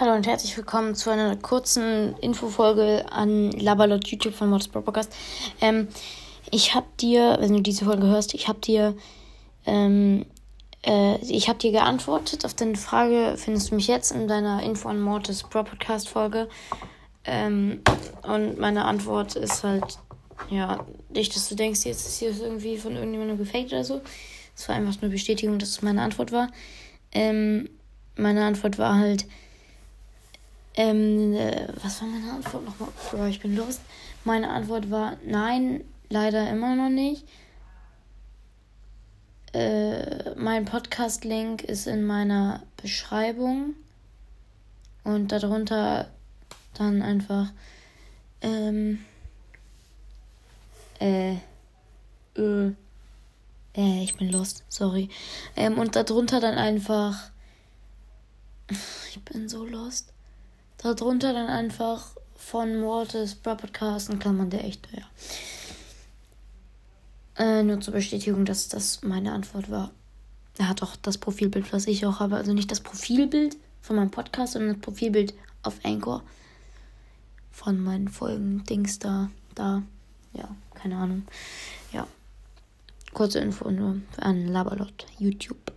Hallo und herzlich willkommen zu einer kurzen Infofolge an Labalot YouTube von Pro Podcast. Ähm, ich habe dir, wenn du diese Folge hörst, ich habe dir, ähm, äh, ich habe dir geantwortet auf deine Frage, findest du mich jetzt in deiner Info an Mortis Pro Podcast Folge? Ähm, und meine Antwort ist halt, ja, nicht, dass du denkst, jetzt ist hier irgendwie von irgendjemandem gefaked oder so. Es war einfach nur Bestätigung, dass es meine Antwort war. Ähm, meine Antwort war halt, ähm, äh, was war meine Antwort nochmal? Bro, ich bin lost. Meine Antwort war nein, leider immer noch nicht. Äh, mein Podcast-Link ist in meiner Beschreibung. Und darunter dann einfach ähm, äh, äh, äh, ich bin lost, sorry. Ähm, und darunter dann einfach. Ich bin so lost. Darunter dann einfach von Mortis Podcast in Klammern der echte, ja. Äh, nur zur Bestätigung, dass das meine Antwort war. Er hat auch das Profilbild, was ich auch habe. Also nicht das Profilbild von meinem Podcast, sondern das Profilbild auf Anchor. Von meinen Folgen, Dings da, da. Ja, keine Ahnung. Ja. Kurze Info nur an Labalot, YouTube.